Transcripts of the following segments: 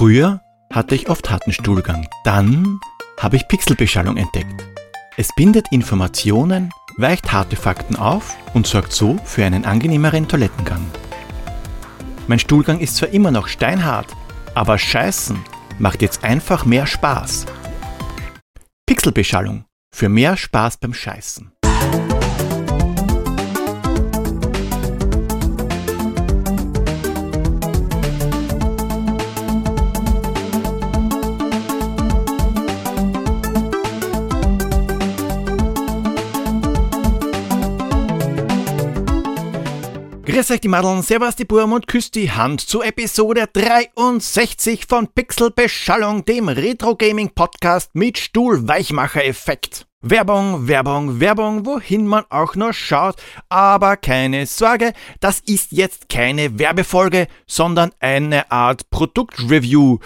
Früher hatte ich oft harten Stuhlgang. Dann habe ich Pixelbeschallung entdeckt. Es bindet Informationen, weicht harte Fakten auf und sorgt so für einen angenehmeren Toilettengang. Mein Stuhlgang ist zwar immer noch steinhart, aber Scheißen macht jetzt einfach mehr Spaß. Pixelbeschallung für mehr Spaß beim Scheißen. Grüß euch die Madeln, servus die Burm und küsst die Hand zu Episode 63 von Pixelbeschallung, dem Retro-Gaming-Podcast mit Stuhlweichmacher-Effekt. Werbung, Werbung, Werbung, wohin man auch nur schaut. Aber keine Sorge, das ist jetzt keine Werbefolge, sondern eine Art Produktreview.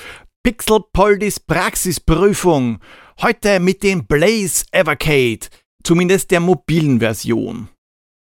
Pixelpoldis Praxisprüfung. Heute mit dem Blaze Evercade, zumindest der mobilen Version.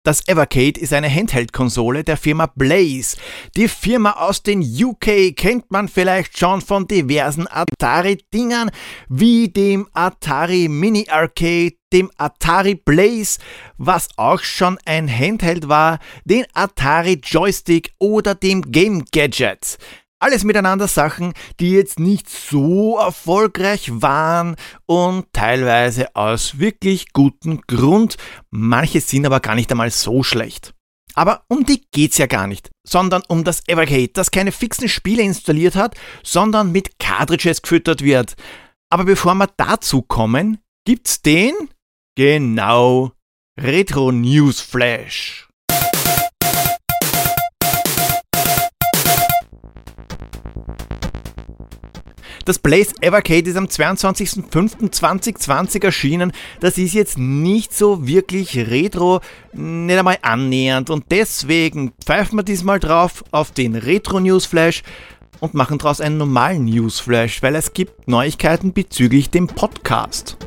Das Evercade ist eine Handheld-Konsole der Firma Blaze. Die Firma aus den UK kennt man vielleicht schon von diversen Atari-Dingern wie dem Atari Mini Arcade, dem Atari Blaze, was auch schon ein Handheld war, den Atari Joystick oder dem Game Gadget. Alles miteinander Sachen, die jetzt nicht so erfolgreich waren und teilweise aus wirklich gutem Grund. Manche sind aber gar nicht einmal so schlecht. Aber um die geht's ja gar nicht, sondern um das Evercade, das keine fixen Spiele installiert hat, sondern mit Cartridges gefüttert wird. Aber bevor wir dazu kommen, gibt's den, genau, Retro News Flash. Das Blaze Evercade ist am 22.05.2020 erschienen. Das ist jetzt nicht so wirklich retro, nicht einmal annähernd. Und deswegen pfeifen wir diesmal drauf auf den Retro Newsflash und machen daraus einen normalen Newsflash, weil es gibt Neuigkeiten bezüglich dem Podcast.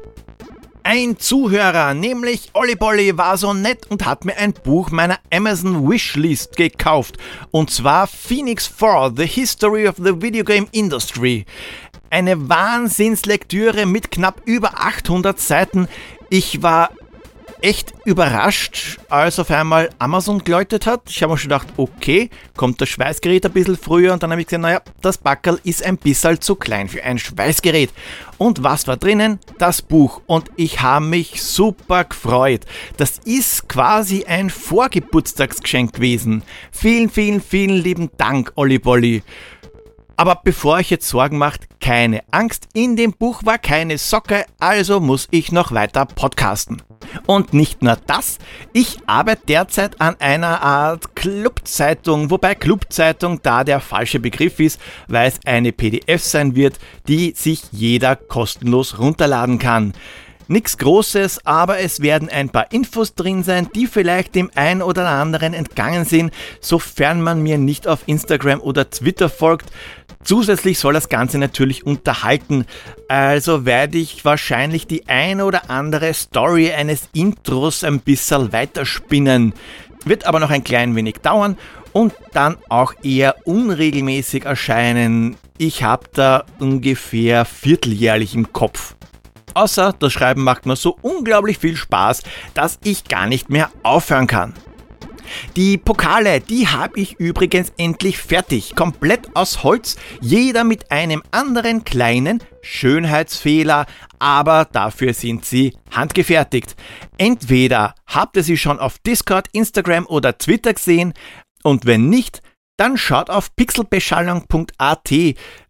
Ein Zuhörer, nämlich Olli Bolli, war so nett und hat mir ein Buch meiner Amazon Wishlist gekauft. Und zwar Phoenix 4, The History of the Video Game Industry. Eine Wahnsinnslektüre mit knapp über 800 Seiten. Ich war echt überrascht, als auf einmal Amazon geläutet hat. Ich habe mir schon gedacht, okay, kommt das Schweißgerät ein bisschen früher und dann habe ich gesehen, naja, das Backel ist ein bisschen zu klein für ein Schweißgerät. Und was war drinnen? Das Buch. Und ich habe mich super gefreut. Das ist quasi ein Vorgeburtstagsgeschenk gewesen. Vielen, vielen, vielen lieben Dank, Olli Bolli. Aber bevor euch jetzt Sorgen macht, keine Angst, in dem Buch war keine Socke, also muss ich noch weiter podcasten. Und nicht nur das, ich arbeite derzeit an einer Art Clubzeitung, wobei Clubzeitung da der falsche Begriff ist, weil es eine PDF sein wird, die sich jeder kostenlos runterladen kann. Nichts Großes, aber es werden ein paar Infos drin sein, die vielleicht dem einen oder anderen entgangen sind, sofern man mir nicht auf Instagram oder Twitter folgt. Zusätzlich soll das Ganze natürlich unterhalten, also werde ich wahrscheinlich die ein oder andere Story eines Intros ein bisschen weiterspinnen. Wird aber noch ein klein wenig dauern und dann auch eher unregelmäßig erscheinen. Ich habe da ungefähr vierteljährlich im Kopf. Außer das Schreiben macht mir so unglaublich viel Spaß, dass ich gar nicht mehr aufhören kann. Die Pokale, die habe ich übrigens endlich fertig, komplett aus Holz, jeder mit einem anderen kleinen Schönheitsfehler, aber dafür sind sie handgefertigt. Entweder habt ihr sie schon auf Discord, Instagram oder Twitter gesehen und wenn nicht, dann schaut auf pixelbeschallung.at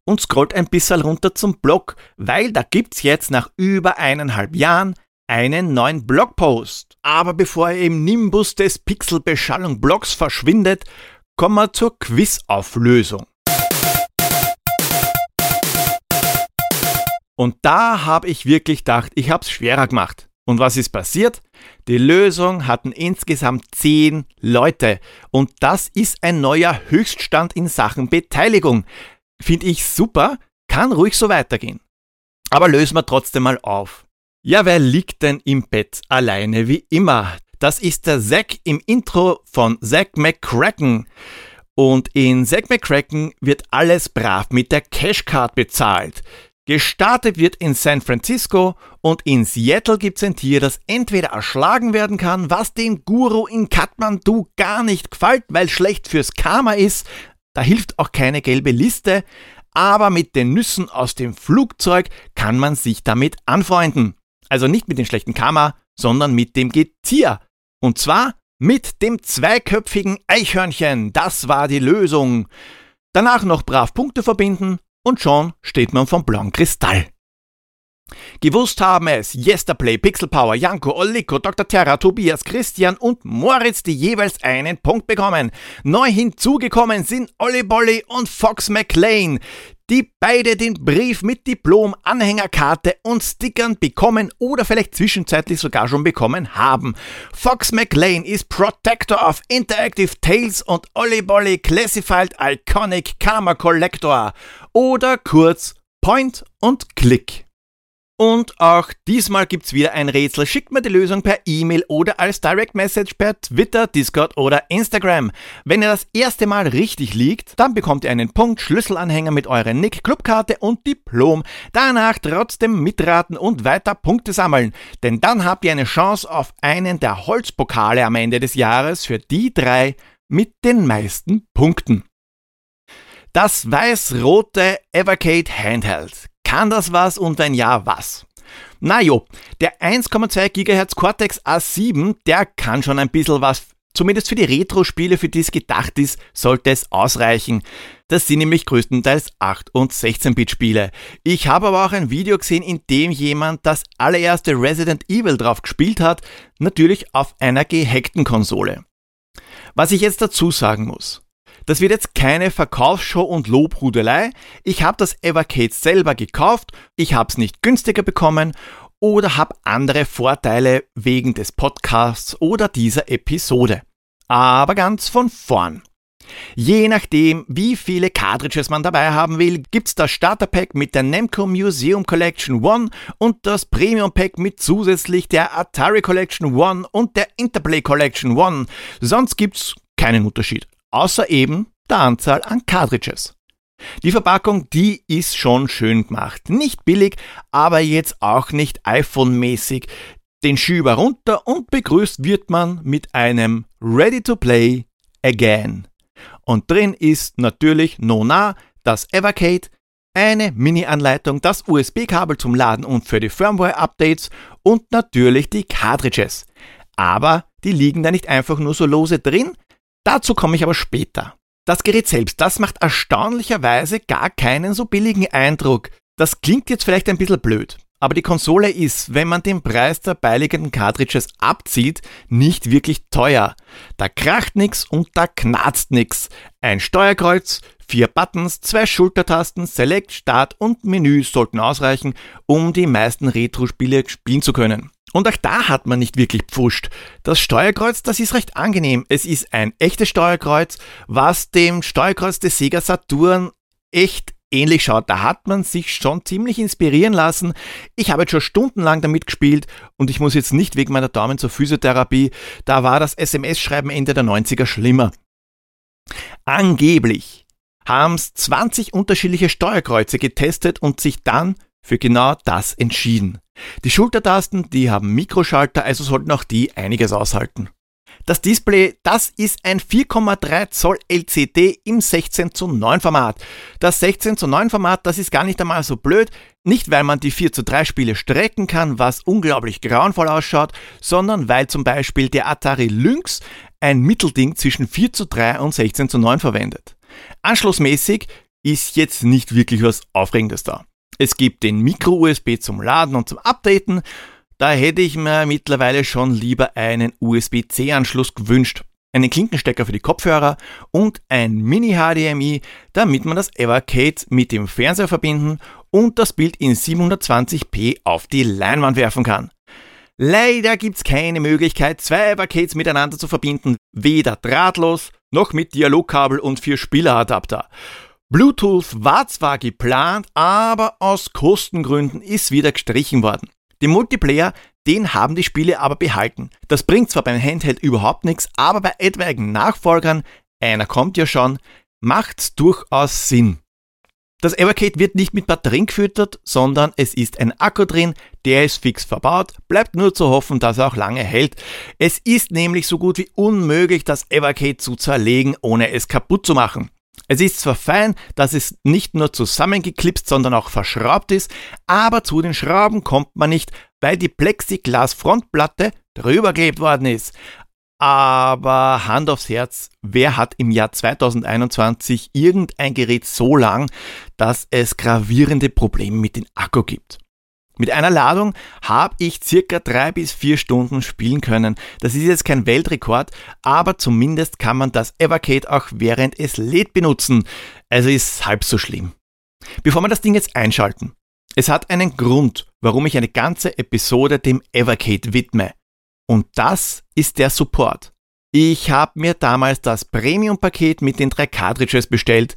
und scrollt ein bisschen runter zum Blog, weil da gibt's jetzt nach über eineinhalb Jahren einen neuen Blogpost. Aber bevor er im Nimbus des Pixelbeschallung Blogs verschwindet, kommen wir zur Quizauflösung. Und da habe ich wirklich gedacht, ich habe es schwerer gemacht. Und was ist passiert? Die Lösung hatten insgesamt zehn Leute. Und das ist ein neuer Höchststand in Sachen Beteiligung. Finde ich super, kann ruhig so weitergehen. Aber lösen wir trotzdem mal auf. Ja, wer liegt denn im Bett alleine wie immer? Das ist der Zack im Intro von Zack McCracken. Und in Zack McCracken wird alles brav mit der Cashcard bezahlt. Gestartet wird in San Francisco und in Seattle gibt's ein Tier, das entweder erschlagen werden kann, was dem Guru in Kathmandu gar nicht gefällt, weil schlecht fürs Karma ist. Da hilft auch keine gelbe Liste, aber mit den Nüssen aus dem Flugzeug kann man sich damit anfreunden. Also nicht mit dem schlechten Karma, sondern mit dem Getier. Und zwar mit dem zweiköpfigen Eichhörnchen. Das war die Lösung. Danach noch brav Punkte verbinden und schon steht man vom blauen Kristall. Gewusst haben es Yesterplay, Pixel Power, Janko, Oliko, Dr. Terra, Tobias, Christian und Moritz, die jeweils einen Punkt bekommen. Neu hinzugekommen sind Olli Bolli und Fox McLean, die beide den Brief mit Diplom, Anhängerkarte und Stickern bekommen oder vielleicht zwischenzeitlich sogar schon bekommen haben. Fox McLean ist Protector of Interactive Tales und Olli Bolli Classified Iconic Karma Collector oder kurz Point und Click. Und auch diesmal gibt's wieder ein Rätsel. Schickt mir die Lösung per E-Mail oder als Direct Message per Twitter, Discord oder Instagram. Wenn ihr das erste Mal richtig liegt, dann bekommt ihr einen Punkt, Schlüsselanhänger mit eurer Nick, Clubkarte und Diplom. Danach trotzdem mitraten und weiter Punkte sammeln. Denn dann habt ihr eine Chance auf einen der Holzpokale am Ende des Jahres für die drei mit den meisten Punkten. Das weiß-rote Evercade Handheld kann das was und wenn ja, was? Na jo, der 1,2 GHz Cortex A7, der kann schon ein bisschen was. Zumindest für die Retro-Spiele, für die es gedacht ist, sollte es ausreichen. Das sind nämlich größtenteils 8- und 16-Bit-Spiele. Ich habe aber auch ein Video gesehen, in dem jemand das allererste Resident Evil drauf gespielt hat, natürlich auf einer gehackten Konsole. Was ich jetzt dazu sagen muss. Das wird jetzt keine Verkaufsshow und Lobhudelei. Ich habe das Evercade selber gekauft, ich habe es nicht günstiger bekommen oder habe andere Vorteile wegen des Podcasts oder dieser Episode. Aber ganz von vorn. Je nachdem, wie viele Cartridges man dabei haben will, gibt's das Starterpack mit der Namco Museum Collection One und das Premium Pack mit zusätzlich der Atari Collection One und der Interplay Collection One. Sonst gibt's keinen Unterschied außer eben der Anzahl an Cartridges. Die Verpackung, die ist schon schön gemacht. Nicht billig, aber jetzt auch nicht iPhone-mäßig. Den Schüber runter und begrüßt wird man mit einem Ready to Play Again. Und drin ist natürlich Nona, das Evercade, eine Mini-Anleitung, das USB-Kabel zum Laden und für die Firmware-Updates und natürlich die Cartridges. Aber die liegen da nicht einfach nur so lose drin, Dazu komme ich aber später. Das Gerät selbst, das macht erstaunlicherweise gar keinen so billigen Eindruck. Das klingt jetzt vielleicht ein bisschen blöd, aber die Konsole ist, wenn man den Preis der beiliegenden Cartridges abzieht, nicht wirklich teuer. Da kracht nix und da knarzt nix. Ein Steuerkreuz, vier Buttons, zwei Schultertasten, Select, Start und Menü sollten ausreichen, um die meisten Retro-Spiele spielen zu können. Und auch da hat man nicht wirklich pfuscht. Das Steuerkreuz, das ist recht angenehm. Es ist ein echtes Steuerkreuz, was dem Steuerkreuz des Sega Saturn echt ähnlich schaut. Da hat man sich schon ziemlich inspirieren lassen. Ich habe jetzt schon stundenlang damit gespielt und ich muss jetzt nicht wegen meiner Daumen zur Physiotherapie. Da war das SMS-Schreiben Ende der 90er schlimmer. Angeblich haben es 20 unterschiedliche Steuerkreuze getestet und sich dann für genau das entschieden. Die Schultertasten, die haben Mikroschalter, also sollten auch die einiges aushalten. Das Display, das ist ein 4,3 Zoll LCD im 16 zu 9 Format. Das 16 zu 9 Format, das ist gar nicht einmal so blöd, nicht weil man die 4 zu 3 Spiele strecken kann, was unglaublich grauenvoll ausschaut, sondern weil zum Beispiel der Atari Lynx ein Mittelding zwischen 4 zu 3 und 16 zu 9 verwendet. Anschlussmäßig ist jetzt nicht wirklich was Aufregendes da. Es gibt den Micro-USB zum Laden und zum Updaten. Da hätte ich mir mittlerweile schon lieber einen USB-C-Anschluss gewünscht, einen Klinkenstecker für die Kopfhörer und ein Mini-HDMI, damit man das Evercade mit dem Fernseher verbinden und das Bild in 720p auf die Leinwand werfen kann. Leider gibt's keine Möglichkeit, zwei Evercades miteinander zu verbinden, weder drahtlos noch mit Dialogkabel und vier Spieleradapter. Bluetooth war zwar geplant, aber aus Kostengründen ist wieder gestrichen worden. Den Multiplayer, den haben die Spiele aber behalten. Das bringt zwar beim Handheld überhaupt nichts, aber bei etwaigen Nachfolgern einer kommt ja schon, macht's durchaus Sinn. Das Evercade wird nicht mit Batterien gefüttert, sondern es ist ein Akku drin, der ist fix verbaut, bleibt nur zu hoffen, dass er auch lange hält. Es ist nämlich so gut wie unmöglich, das Evercade zu zerlegen, ohne es kaputt zu machen. Es ist zwar fein, dass es nicht nur zusammengeklipst, sondern auch verschraubt ist, aber zu den Schrauben kommt man nicht, weil die Plexiglas-Frontplatte drüber geklebt worden ist. Aber Hand aufs Herz, wer hat im Jahr 2021 irgendein Gerät so lang, dass es gravierende Probleme mit dem Akku gibt? Mit einer Ladung habe ich circa drei bis vier Stunden spielen können. Das ist jetzt kein Weltrekord, aber zumindest kann man das Evercade auch während es lädt benutzen. Also ist halb so schlimm. Bevor wir das Ding jetzt einschalten. Es hat einen Grund, warum ich eine ganze Episode dem Evercade widme. Und das ist der Support. Ich habe mir damals das Premium-Paket mit den drei Cartridges bestellt.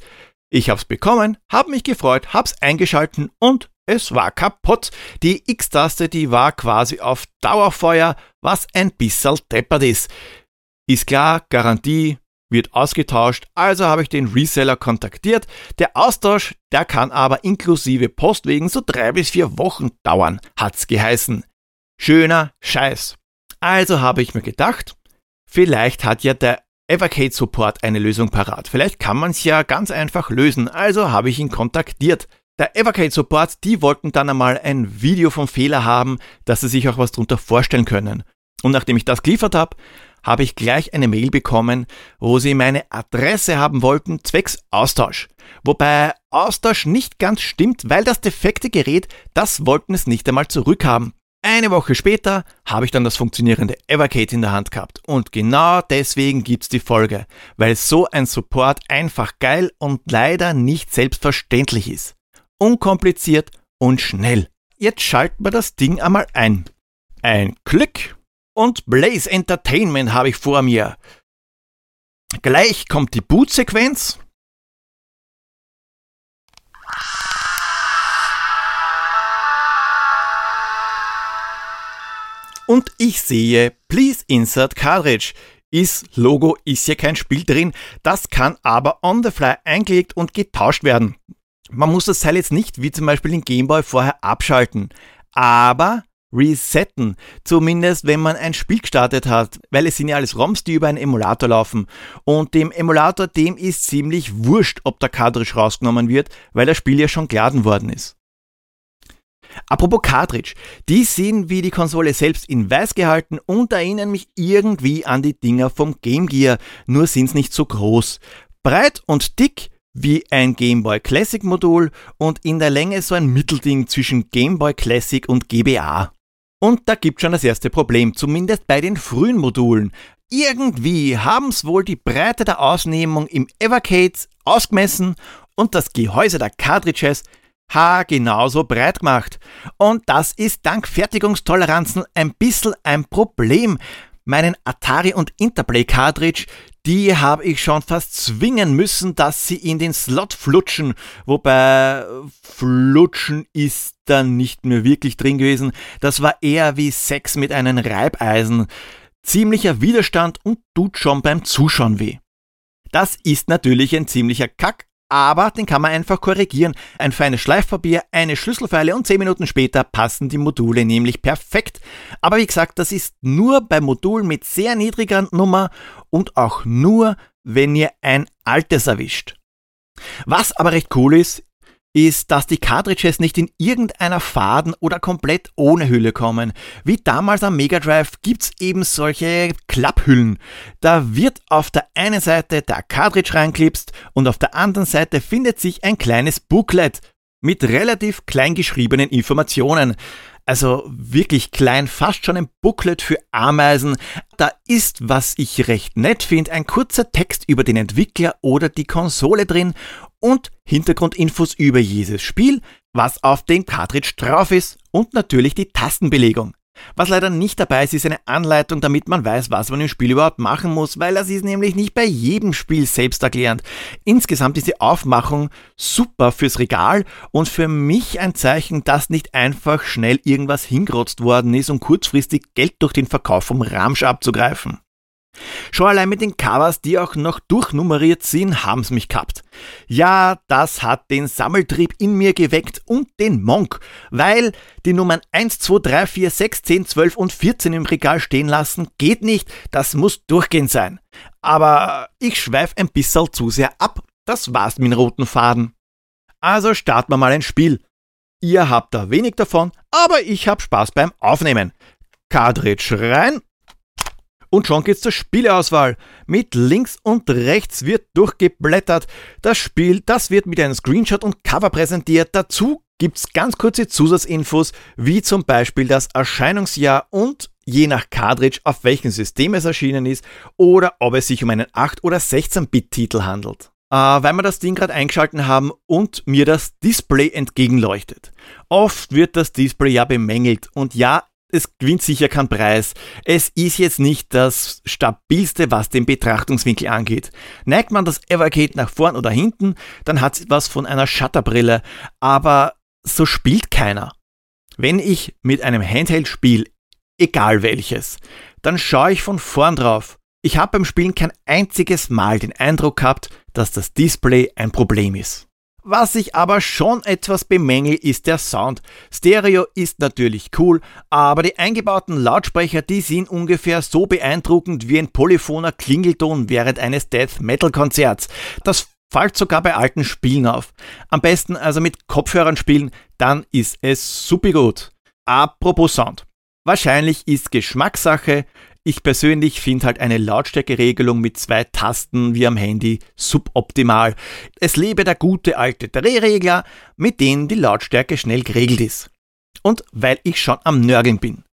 Ich habe es bekommen, habe mich gefreut, habe es eingeschalten und es war kaputt. Die X-Taste, die war quasi auf Dauerfeuer, was ein bisschen deppert ist. Ist klar, Garantie wird ausgetauscht, also habe ich den Reseller kontaktiert. Der Austausch, der kann aber inklusive Postwegen so drei bis vier Wochen dauern, hat's geheißen. Schöner Scheiß. Also habe ich mir gedacht, vielleicht hat ja der Evercade Support eine Lösung parat. Vielleicht kann man es ja ganz einfach lösen. Also habe ich ihn kontaktiert. Der Evercade Support, die wollten dann einmal ein Video vom Fehler haben, dass sie sich auch was darunter vorstellen können. Und nachdem ich das geliefert habe, habe ich gleich eine Mail bekommen, wo sie meine Adresse haben wollten, zwecks Austausch. Wobei Austausch nicht ganz stimmt, weil das defekte Gerät, das wollten es nicht einmal zurückhaben. Eine Woche später habe ich dann das funktionierende Evercade in der Hand gehabt. Und genau deswegen gibt's die Folge, weil so ein Support einfach geil und leider nicht selbstverständlich ist. Unkompliziert und schnell. Jetzt schalten wir das Ding einmal ein. Ein Klick und Blaze Entertainment habe ich vor mir. Gleich kommt die Bootsequenz und ich sehe Please Insert Cartridge. Ist Logo, ist hier kein Spiel drin, das kann aber on the fly eingelegt und getauscht werden. Man muss das Teil jetzt nicht wie zum Beispiel den Gameboy vorher abschalten, aber resetten, zumindest wenn man ein Spiel gestartet hat, weil es sind ja alles ROMs, die über einen Emulator laufen. Und dem Emulator, dem ist ziemlich wurscht, ob der Cartridge rausgenommen wird, weil das Spiel ja schon geladen worden ist. Apropos Cartridge, die sind wie die Konsole selbst in weiß gehalten und erinnern mich irgendwie an die Dinger vom Game Gear, nur sind's nicht so groß. Breit und dick wie ein Game Boy Classic Modul und in der Länge so ein Mittelding zwischen Game Boy Classic und GBA. Und da gibt schon das erste Problem, zumindest bei den frühen Modulen. Irgendwie haben's wohl die Breite der Ausnehmung im Evercade ausgemessen und das Gehäuse der Cartridges ha genauso breit gemacht. Und das ist dank Fertigungstoleranzen ein bisschen ein Problem. Meinen Atari und Interplay Cartridge, die habe ich schon fast zwingen müssen, dass sie in den Slot flutschen. Wobei flutschen ist dann nicht mehr wirklich drin gewesen. Das war eher wie Sex mit einem Reibeisen. Ziemlicher Widerstand und tut schon beim Zuschauen weh. Das ist natürlich ein ziemlicher Kack, aber den kann man einfach korrigieren. Ein feines Schleifpapier, eine Schlüsselfeile und 10 Minuten später passen die Module nämlich perfekt. Aber wie gesagt, das ist nur bei Modulen mit sehr niedriger Nummer und auch nur, wenn ihr ein altes erwischt. Was aber recht cool ist, ist, dass die Cartridges nicht in irgendeiner Faden oder komplett ohne Hülle kommen. Wie damals am Mega Drive gibt's eben solche Klapphüllen. Da wird auf der einen Seite der Cartridge reinklipst und auf der anderen Seite findet sich ein kleines Booklet mit relativ klein geschriebenen Informationen. Also wirklich klein, fast schon ein Booklet für Ameisen. Da ist, was ich recht nett finde, ein kurzer Text über den Entwickler oder die Konsole drin und Hintergrundinfos über jedes Spiel, was auf dem Cartridge drauf ist und natürlich die Tastenbelegung. Was leider nicht dabei ist, ist eine Anleitung, damit man weiß, was man im Spiel überhaupt machen muss, weil das ist nämlich nicht bei jedem Spiel selbsterklärend. Insgesamt ist die Aufmachung super fürs Regal und für mich ein Zeichen, dass nicht einfach schnell irgendwas hingerotzt worden ist, um kurzfristig Geld durch den Verkauf vom Ramsch abzugreifen. Schon allein mit den Covers, die auch noch durchnummeriert sind, haben's mich gehabt. Ja, das hat den Sammeltrieb in mir geweckt und den Monk, weil die Nummern 1, 2, 3, 4, 6, 10, 12 und 14 im Regal stehen lassen geht nicht, das muss durchgehend sein. Aber ich schweif ein bisschen zu sehr ab, das war's mit dem roten Faden. Also starten wir mal ein Spiel. Ihr habt da wenig davon, aber ich hab Spaß beim Aufnehmen. Cartridge rein und schon geht's zur Spieleauswahl. Mit links und rechts wird durchgeblättert. Das Spiel, das wird mit einem Screenshot und Cover präsentiert. Dazu gibt's ganz kurze Zusatzinfos, wie zum Beispiel das Erscheinungsjahr und je nach Cartridge, auf welchem System es erschienen ist oder ob es sich um einen 8- oder 16-Bit-Titel handelt. Äh, weil wir das Ding gerade eingeschalten haben und mir das Display entgegenleuchtet. Oft wird das Display ja bemängelt und ja, es gewinnt sicher keinen Preis. Es ist jetzt nicht das stabilste, was den Betrachtungswinkel angeht. Neigt man das Evergate nach vorn oder hinten, dann hat es was von einer Shutterbrille, aber so spielt keiner. Wenn ich mit einem Handheld spiele, egal welches, dann schaue ich von vorn drauf. Ich habe beim Spielen kein einziges Mal den Eindruck gehabt, dass das Display ein Problem ist. Was ich aber schon etwas bemängel, ist der Sound. Stereo ist natürlich cool, aber die eingebauten Lautsprecher, die sind ungefähr so beeindruckend wie ein polyphoner Klingelton während eines Death Metal Konzerts. Das fällt sogar bei alten Spielen auf. Am besten also mit Kopfhörern spielen, dann ist es super gut. Apropos Sound. Wahrscheinlich ist Geschmackssache. Ich persönlich finde halt eine Lautstärkeregelung mit zwei Tasten wie am Handy suboptimal. Es lebe der gute alte Drehregler, mit dem die Lautstärke schnell geregelt ist. Und weil ich schon am Nörgeln bin.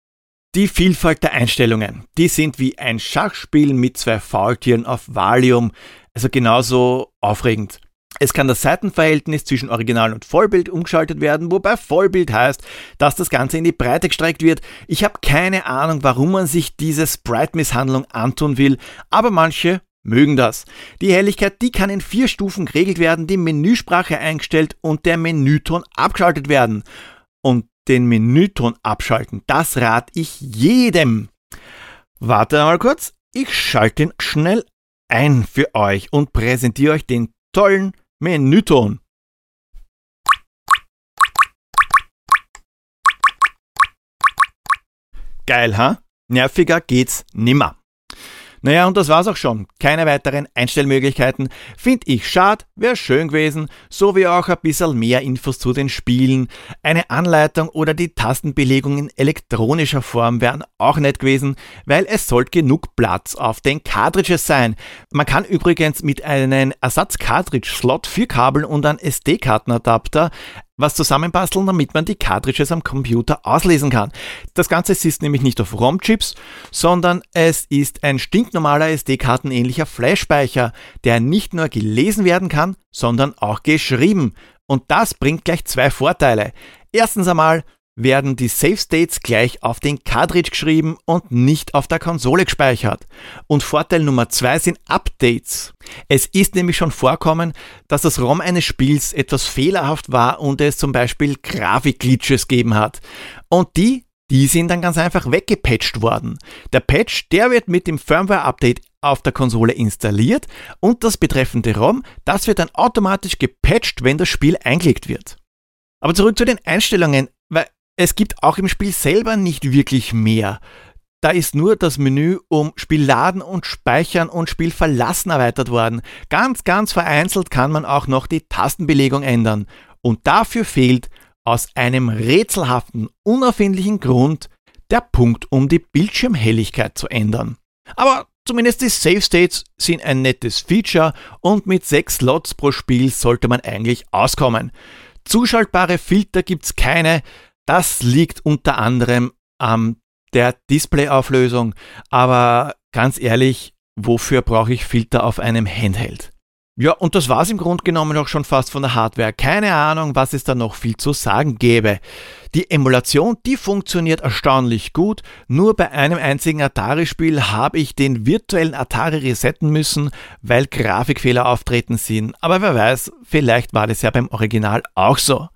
Die Vielfalt der Einstellungen, die sind wie ein Schachspiel mit zwei Faultieren auf Valium, also genauso aufregend. Es kann das Seitenverhältnis zwischen Original und Vollbild umgeschaltet werden, wobei Vollbild heißt, dass das Ganze in die Breite gestreckt wird. Ich habe keine Ahnung, warum man sich diese Sprite-Misshandlung antun will, aber manche mögen das. Die Helligkeit, die kann in vier Stufen geregelt werden, die Menüsprache eingestellt und der Menüton abgeschaltet werden. Und den Menüton abschalten, das rate ich jedem. Warte mal kurz, ich schalte ihn schnell ein für euch und präsentiere euch den tollen Menüton. Geil, ha? Nerviger geht's nimmer. Naja, und das war's auch schon. Keine weiteren Einstellmöglichkeiten. Find ich schade, wäre schön gewesen, so wie auch ein bisschen mehr Infos zu den Spielen. Eine Anleitung oder die Tastenbelegung in elektronischer Form wären auch nett gewesen, weil es sollte genug Platz auf den Cartridges sein. Man kann übrigens mit einem Ersatz-Cartridge-Slot, vier Kabeln und einem SD-Kartenadapter was zusammenbasteln, damit man die Cartridges am Computer auslesen kann. Das Ganze ist nämlich nicht auf ROM-Chips, sondern es ist ein stinknormaler SD-Kartenähnlicher Flash-Speicher, der nicht nur gelesen werden kann, sondern auch geschrieben. Und das bringt gleich zwei Vorteile. Erstens einmal, werden die Save States gleich auf den Cartridge geschrieben und nicht auf der Konsole gespeichert. Und Vorteil Nummer zwei sind Updates. Es ist nämlich schon vorkommen, dass das ROM eines Spiels etwas fehlerhaft war und es zum Beispiel Grafikglitches gegeben hat. Und die, die sind dann ganz einfach weggepatcht worden. Der Patch, der wird mit dem Firmware-Update auf der Konsole installiert und das betreffende ROM, das wird dann automatisch gepatcht, wenn das Spiel eingelegt wird. Aber zurück zu den Einstellungen, weil es gibt auch im Spiel selber nicht wirklich mehr. Da ist nur das Menü um Spiel laden und speichern und Spiel verlassen erweitert worden. Ganz, ganz vereinzelt kann man auch noch die Tastenbelegung ändern. Und dafür fehlt aus einem rätselhaften, unerfindlichen Grund der Punkt, um die Bildschirmhelligkeit zu ändern. Aber zumindest die Save States sind ein nettes Feature und mit sechs Slots pro Spiel sollte man eigentlich auskommen. Zuschaltbare Filter gibt's keine, das liegt unter anderem an der Displayauflösung, aber ganz ehrlich, wofür brauche ich Filter auf einem Handheld? Ja, und das war's im Grunde genommen auch schon fast von der Hardware. Keine Ahnung, was es da noch viel zu sagen gäbe. Die Emulation, die funktioniert erstaunlich gut. Nur bei einem einzigen Atari-Spiel habe ich den virtuellen Atari resetten müssen, weil Grafikfehler auftreten sind. Aber wer weiß, vielleicht war das ja beim Original auch so.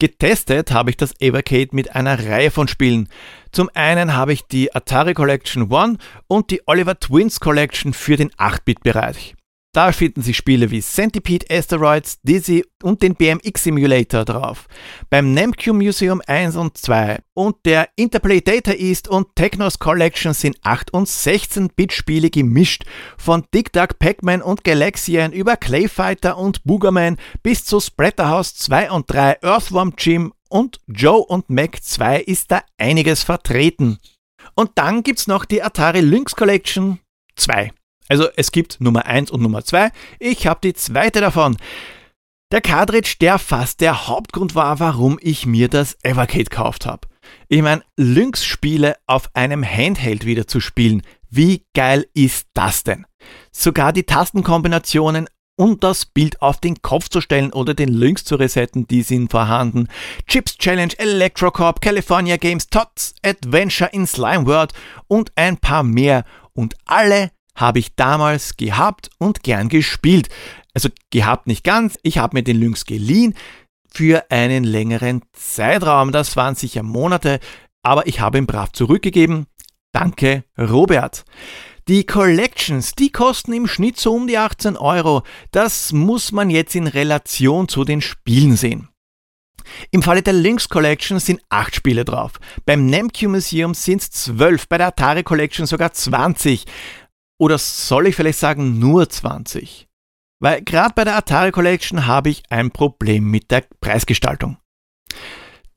Getestet habe ich das Evercade mit einer Reihe von Spielen. Zum einen habe ich die Atari Collection One und die Oliver Twins Collection für den 8-Bit-Bereich. Da finden sich Spiele wie Centipede Asteroids, Dizzy und den BMX Simulator drauf. Beim Namco Museum 1 und 2 und der Interplay Data East und Technos Collection sind 8 und 16-Bit Spiele gemischt. Von Dick Duck Pac-Man und Galaxian über Clayfighter und Boogerman bis zu Splatterhouse 2 und 3, Earthworm Jim und Joe und Mac 2 ist da einiges vertreten. Und dann gibt's noch die Atari Lynx Collection 2. Also es gibt Nummer 1 und Nummer 2. Ich habe die zweite davon. Der Cartridge, der fast der Hauptgrund war, warum ich mir das Evercade gekauft habe. Ich meine, Lynx-Spiele auf einem Handheld wieder zu spielen, wie geil ist das denn? Sogar die Tastenkombinationen und das Bild auf den Kopf zu stellen oder den Lynx zu resetten, die sind vorhanden. Chips Challenge, Electrocorp, California Games, Tots Adventure in Slime World und ein paar mehr. Und alle habe ich damals gehabt und gern gespielt. Also gehabt nicht ganz, ich habe mir den Lynx geliehen für einen längeren Zeitraum. Das waren sicher Monate, aber ich habe ihn brav zurückgegeben. Danke, Robert. Die Collections, die kosten im Schnitt so um die 18 Euro. Das muss man jetzt in Relation zu den Spielen sehen. Im Falle der Lynx Collection sind 8 Spiele drauf. Beim Namco Museum sind es 12, bei der Atari Collection sogar 20. Oder soll ich vielleicht sagen nur 20? Weil gerade bei der Atari Collection habe ich ein Problem mit der Preisgestaltung.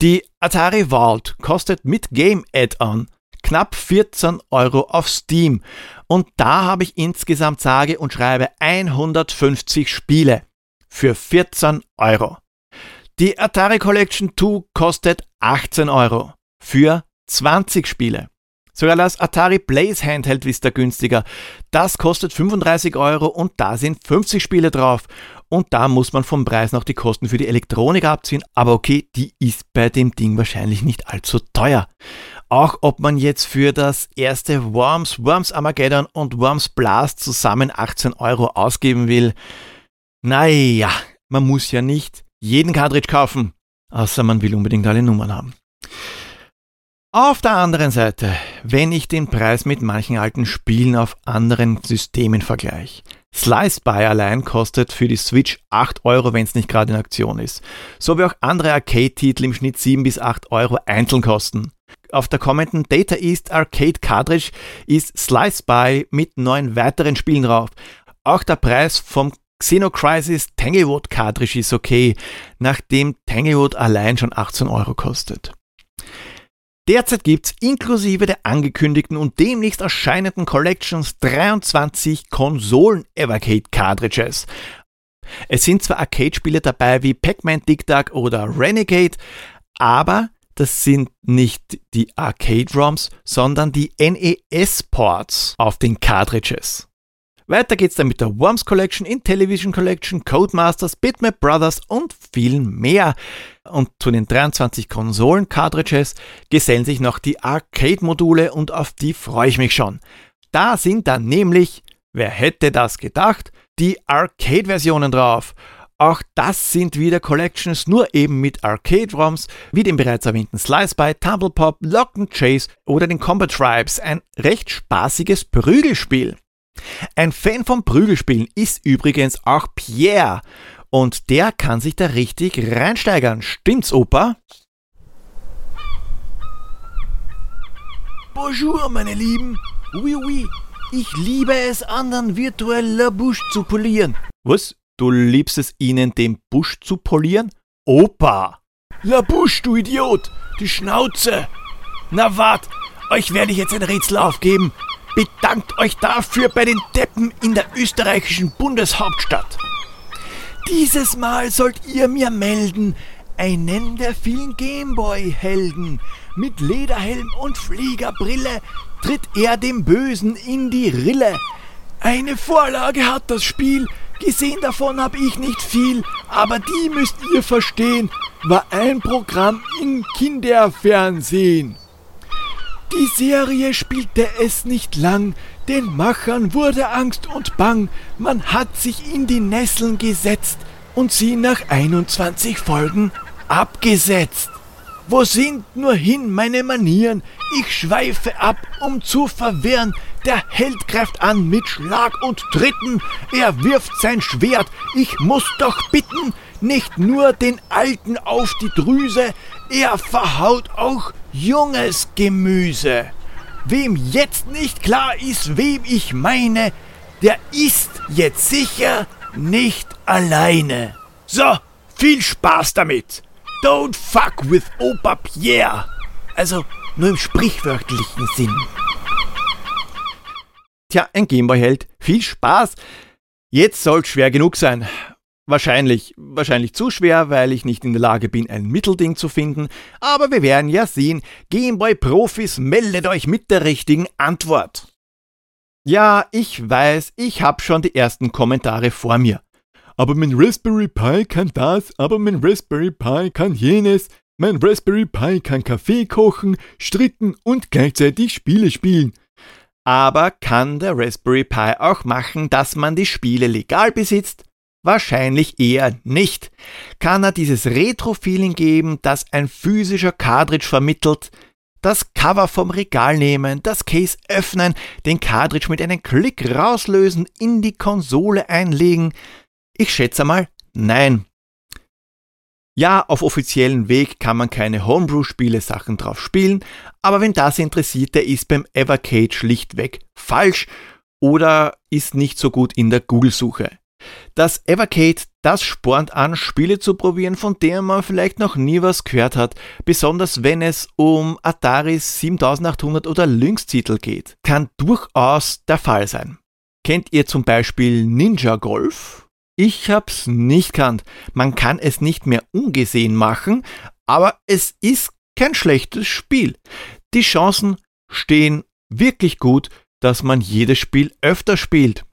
Die Atari Vault kostet mit Game Add-on knapp 14 Euro auf Steam und da habe ich insgesamt sage und schreibe 150 Spiele für 14 Euro. Die Atari Collection 2 kostet 18 Euro für 20 Spiele. Sogar das Atari Blaze Handheld ist da günstiger. Das kostet 35 Euro und da sind 50 Spiele drauf. Und da muss man vom Preis noch die Kosten für die Elektronik abziehen. Aber okay, die ist bei dem Ding wahrscheinlich nicht allzu teuer. Auch ob man jetzt für das erste Worms, Worms Armageddon und Worms Blast zusammen 18 Euro ausgeben will. Naja, man muss ja nicht jeden Cartridge kaufen. Außer man will unbedingt alle Nummern haben. Auf der anderen Seite, wenn ich den Preis mit manchen alten Spielen auf anderen Systemen vergleiche. Slice Buy allein kostet für die Switch 8 Euro, wenn es nicht gerade in Aktion ist. So wie auch andere Arcade-Titel im Schnitt 7 bis 8 Euro einzeln kosten. Auf der kommenden Data East Arcade Cartridge ist Slice Buy mit neun weiteren Spielen drauf. Auch der Preis vom Xenocrisis Tanglewood Cartridge ist okay, nachdem Tanglewood allein schon 18 Euro kostet. Derzeit gibt's inklusive der angekündigten und demnächst erscheinenden Collections 23 Konsolen-Evercade-Cartridges. Es sind zwar Arcade-Spiele dabei wie Pac-Man Dig Dug oder Renegade, aber das sind nicht die Arcade-ROMs, sondern die NES-Ports auf den Cartridges. Weiter geht's dann mit der Worms Collection, Intellivision Collection, Codemasters, Bitmap Brothers und viel mehr. Und zu den 23 Konsolen-Cartridges gesellen sich noch die Arcade-Module und auf die freue ich mich schon. Da sind dann nämlich, wer hätte das gedacht, die Arcade-Versionen drauf. Auch das sind wieder Collections, nur eben mit Arcade-ROMs, wie den bereits erwähnten Slice by, Tumble Pop, Lock Chase oder den Combat Tribes. Ein recht spaßiges Prügelspiel. Ein Fan von Prügelspielen ist übrigens auch Pierre und der kann sich da richtig reinsteigern. Stimmt's, Opa? Bonjour, meine Lieben. Oui, oui. Ich liebe es, anderen virtuell la Bouche zu polieren. Was? Du liebst es, ihnen den Busch zu polieren? Opa! La Bouche, du Idiot! Die Schnauze! Na wart, euch werde ich jetzt ein Rätsel aufgeben. Bedankt euch dafür bei den Deppen in der österreichischen Bundeshauptstadt. Dieses Mal sollt ihr mir melden, einen der vielen Gameboy-Helden. Mit Lederhelm und Fliegerbrille tritt er dem Bösen in die Rille. Eine Vorlage hat das Spiel, gesehen davon hab ich nicht viel, aber die müsst ihr verstehen, war ein Programm im Kinderfernsehen. Die Serie spielte es nicht lang, den Machern wurde Angst und Bang, man hat sich in die Nesseln gesetzt und sie nach 21 Folgen abgesetzt. Wo sind nur hin meine Manieren? Ich schweife ab, um zu verwehren. Der Held greift an mit Schlag und Tritten. Er wirft sein Schwert. Ich muss doch bitten, nicht nur den Alten auf die Drüse, er verhaut auch junges Gemüse. Wem jetzt nicht klar ist, wem ich meine, der ist jetzt sicher nicht alleine. So, viel Spaß damit. Don't fuck with Opa Pierre. Also nur im sprichwörtlichen Sinn. Tja, ein Gameboy-Held. Viel Spaß. Jetzt soll's schwer genug sein. Wahrscheinlich, wahrscheinlich zu schwer, weil ich nicht in der Lage bin, ein Mittelding zu finden. Aber wir werden ja sehen. Gameboy-Profis, meldet euch mit der richtigen Antwort. Ja, ich weiß, ich habe schon die ersten Kommentare vor mir aber mein Raspberry Pi kann das, aber mein Raspberry Pi kann jenes, mein Raspberry Pi kann Kaffee kochen, stricken und gleichzeitig Spiele spielen. Aber kann der Raspberry Pi auch machen, dass man die Spiele legal besitzt? Wahrscheinlich eher nicht. Kann er dieses Retro-Feeling geben, das ein physischer Cartridge vermittelt? Das Cover vom Regal nehmen, das Case öffnen, den Cartridge mit einem Klick rauslösen, in die Konsole einlegen, ich schätze mal, nein. Ja, auf offiziellen Weg kann man keine Homebrew-Spiele Sachen drauf spielen, aber wenn das interessiert, der ist beim Evercade schlichtweg falsch oder ist nicht so gut in der Google-Suche. Das Evercade, das spornt an, Spiele zu probieren, von denen man vielleicht noch nie was gehört hat, besonders wenn es um Atari 7800 oder Lynx-Titel geht. Kann durchaus der Fall sein. Kennt ihr zum Beispiel Ninja Golf? Ich hab's nicht kannt. Man kann es nicht mehr ungesehen machen, aber es ist kein schlechtes Spiel. Die Chancen stehen wirklich gut, dass man jedes Spiel öfter spielt.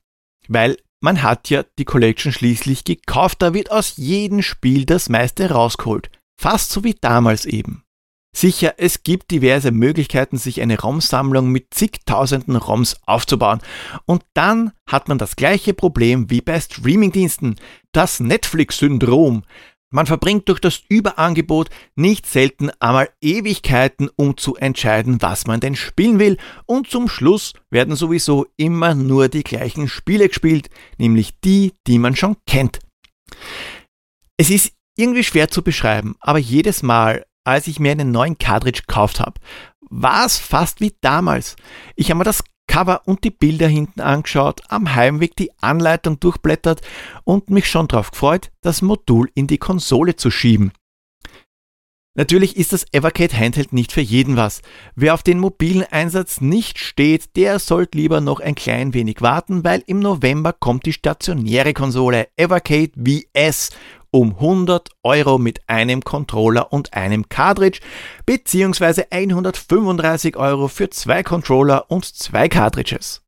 Weil man hat ja die Collection schließlich gekauft, da wird aus jedem Spiel das meiste rausgeholt. Fast so wie damals eben. Sicher, es gibt diverse Möglichkeiten, sich eine ROM-Sammlung mit zigtausenden ROMs aufzubauen. Und dann hat man das gleiche Problem wie bei Streamingdiensten, das Netflix-Syndrom. Man verbringt durch das Überangebot nicht selten einmal Ewigkeiten, um zu entscheiden, was man denn spielen will, und zum Schluss werden sowieso immer nur die gleichen Spiele gespielt, nämlich die, die man schon kennt. Es ist irgendwie schwer zu beschreiben, aber jedes Mal, als ich mir einen neuen Cartridge gekauft habe, war es fast wie damals. Ich habe mir das Cover und die Bilder hinten angeschaut, am Heimweg die Anleitung durchblättert und mich schon darauf gefreut, das Modul in die Konsole zu schieben. Natürlich ist das Evercade Handheld nicht für jeden was. Wer auf den mobilen Einsatz nicht steht, der sollte lieber noch ein klein wenig warten, weil im November kommt die stationäre Konsole Evercade VS um 100 Euro mit einem Controller und einem Cartridge, beziehungsweise 135 Euro für zwei Controller und zwei Cartridges.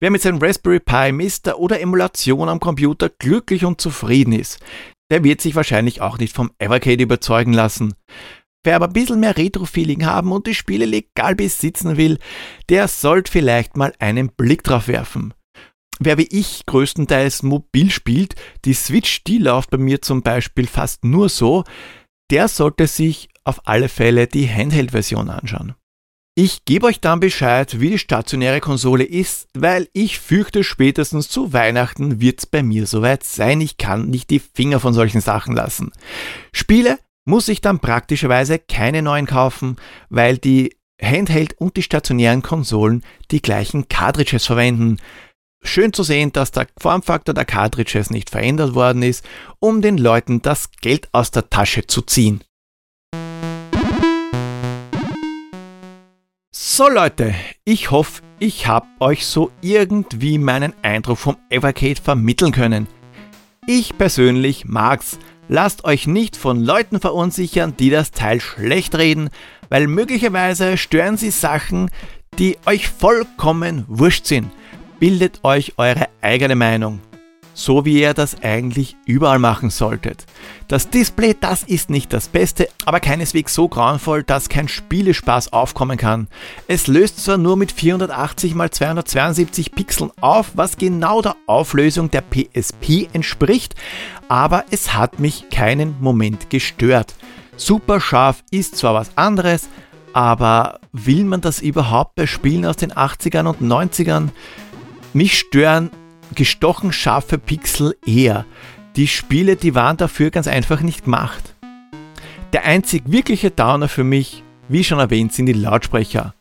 Wer mit seinem Raspberry Pi Mister oder Emulation am Computer glücklich und zufrieden ist, der wird sich wahrscheinlich auch nicht vom Evercade überzeugen lassen. Wer aber ein bisschen mehr Retro-Feeling haben und die Spiele legal besitzen will, der sollte vielleicht mal einen Blick drauf werfen. Wer wie ich größtenteils mobil spielt, die Switch, die läuft bei mir zum Beispiel fast nur so, der sollte sich auf alle Fälle die Handheld-Version anschauen. Ich gebe euch dann Bescheid, wie die stationäre Konsole ist, weil ich fürchte, spätestens zu Weihnachten wird's bei mir soweit sein. Ich kann nicht die Finger von solchen Sachen lassen. Spiele muss ich dann praktischerweise keine neuen kaufen, weil die Handheld und die stationären Konsolen die gleichen Cartridges verwenden. Schön zu sehen, dass der Formfaktor der Cartridges nicht verändert worden ist, um den Leuten das Geld aus der Tasche zu ziehen. So Leute, ich hoffe, ich habe euch so irgendwie meinen Eindruck vom Evercade vermitteln können. Ich persönlich mag's. Lasst euch nicht von Leuten verunsichern, die das Teil schlecht reden, weil möglicherweise stören sie Sachen, die euch vollkommen wurscht sind bildet euch eure eigene Meinung. So wie ihr das eigentlich überall machen solltet. Das Display, das ist nicht das Beste, aber keineswegs so grauenvoll, dass kein Spielespaß aufkommen kann. Es löst zwar nur mit 480 x 272 Pixeln auf, was genau der Auflösung der PSP entspricht, aber es hat mich keinen Moment gestört. Super scharf ist zwar was anderes, aber will man das überhaupt bei Spielen aus den 80ern und 90ern? Mich stören gestochen scharfe Pixel eher. Die Spiele, die waren dafür ganz einfach nicht gemacht. Der einzig wirkliche Downer für mich, wie schon erwähnt, sind die Lautsprecher.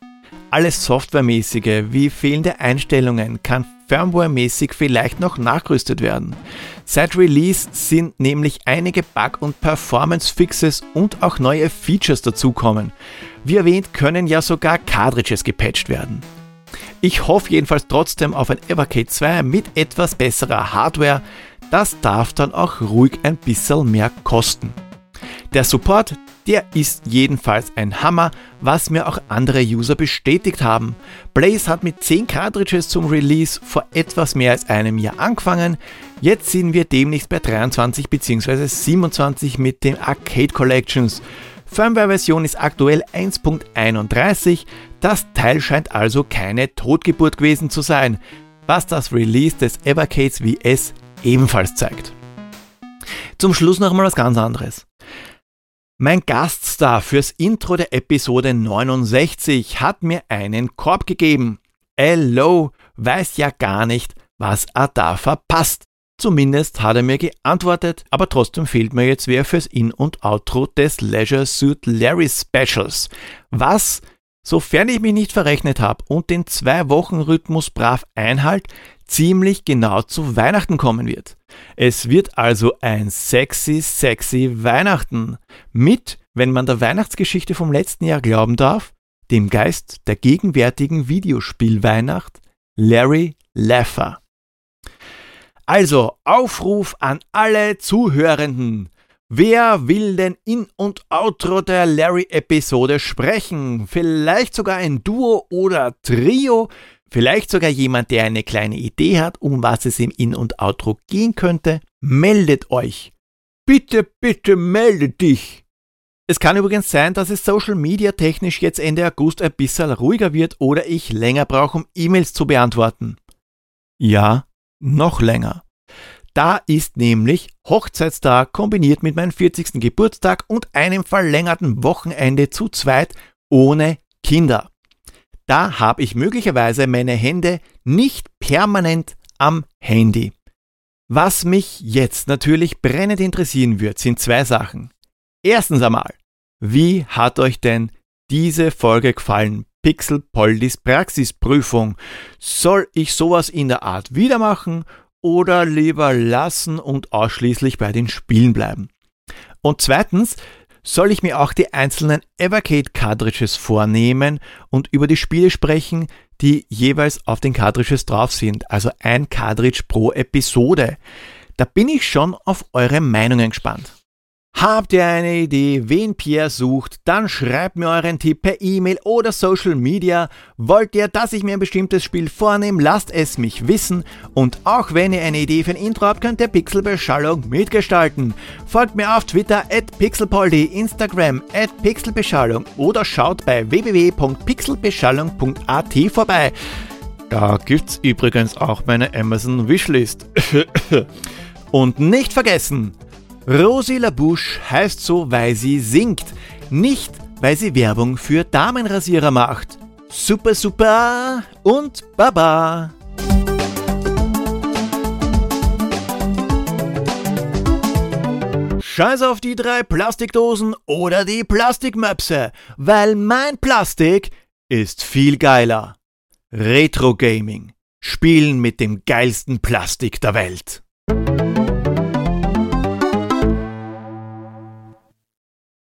Alles Softwaremäßige wie fehlende Einstellungen kann firmwaremäßig vielleicht noch nachgerüstet werden. Seit Release sind nämlich einige Bug- und Performance-Fixes und auch neue Features dazukommen. Wie erwähnt, können ja sogar Cartridges gepatcht werden. Ich hoffe jedenfalls trotzdem auf ein Evercade 2 mit etwas besserer Hardware. Das darf dann auch ruhig ein bisschen mehr kosten. Der Support, der ist jedenfalls ein Hammer, was mir auch andere User bestätigt haben. Blaze hat mit 10 Cartridges zum Release vor etwas mehr als einem Jahr angefangen. Jetzt sind wir demnächst bei 23 bzw. 27 mit den Arcade Collections. Firmware-Version ist aktuell 1.31. Das Teil scheint also keine Totgeburt gewesen zu sein, was das Release des Evercades VS ebenfalls zeigt. Zum Schluss noch mal was ganz anderes. Mein Gaststar fürs Intro der Episode 69 hat mir einen Korb gegeben. Hello weiß ja gar nicht, was er da verpasst. Zumindest hat er mir geantwortet, aber trotzdem fehlt mir jetzt wer fürs In- und Outro des Leisure Suit Larry Specials. Was, sofern ich mich nicht verrechnet habe und den Zwei-Wochen-Rhythmus brav einhalt, ziemlich genau zu Weihnachten kommen wird. Es wird also ein sexy, sexy Weihnachten mit, wenn man der Weihnachtsgeschichte vom letzten Jahr glauben darf, dem Geist der gegenwärtigen Videospielweihnacht, Larry Laffer. Also Aufruf an alle Zuhörenden. Wer will denn in und outro der Larry-Episode sprechen? Vielleicht sogar ein Duo oder Trio? Vielleicht sogar jemand, der eine kleine Idee hat, um was es im In- und Outro gehen könnte, meldet euch. Bitte, bitte melde dich. Es kann übrigens sein, dass es Social Media technisch jetzt Ende August ein bisschen ruhiger wird oder ich länger brauche, um E-Mails zu beantworten. Ja, noch länger. Da ist nämlich Hochzeitstag kombiniert mit meinem 40. Geburtstag und einem verlängerten Wochenende zu zweit ohne Kinder da habe ich möglicherweise meine Hände nicht permanent am Handy. Was mich jetzt natürlich brennend interessieren wird, sind zwei Sachen. Erstens einmal, wie hat euch denn diese Folge gefallen? Pixel Poldis Praxisprüfung. Soll ich sowas in der Art wieder machen oder lieber lassen und ausschließlich bei den Spielen bleiben? Und zweitens, soll ich mir auch die einzelnen Evercade Cartridges vornehmen und über die Spiele sprechen, die jeweils auf den Cartridges drauf sind, also ein Cartridge pro Episode. Da bin ich schon auf eure Meinungen gespannt. Habt ihr eine Idee, wen Pierre sucht, dann schreibt mir euren Tipp per E-Mail oder Social Media. Wollt ihr, dass ich mir ein bestimmtes Spiel vornehme, lasst es mich wissen. Und auch wenn ihr eine Idee für ein Intro habt, könnt ihr Pixelbeschallung mitgestalten. Folgt mir auf Twitter at pixelpoldi, Instagram at pixelbeschallung oder schaut bei www.pixelbeschallung.at vorbei. Da gibt's übrigens auch meine Amazon Wishlist. Und nicht vergessen, Rosi Labouche heißt so, weil sie singt, nicht weil sie Werbung für Damenrasierer macht. Super, super und baba! Scheiß auf die drei Plastikdosen oder die Plastikmöpse, weil mein Plastik ist viel geiler. Retro Gaming. Spielen mit dem geilsten Plastik der Welt.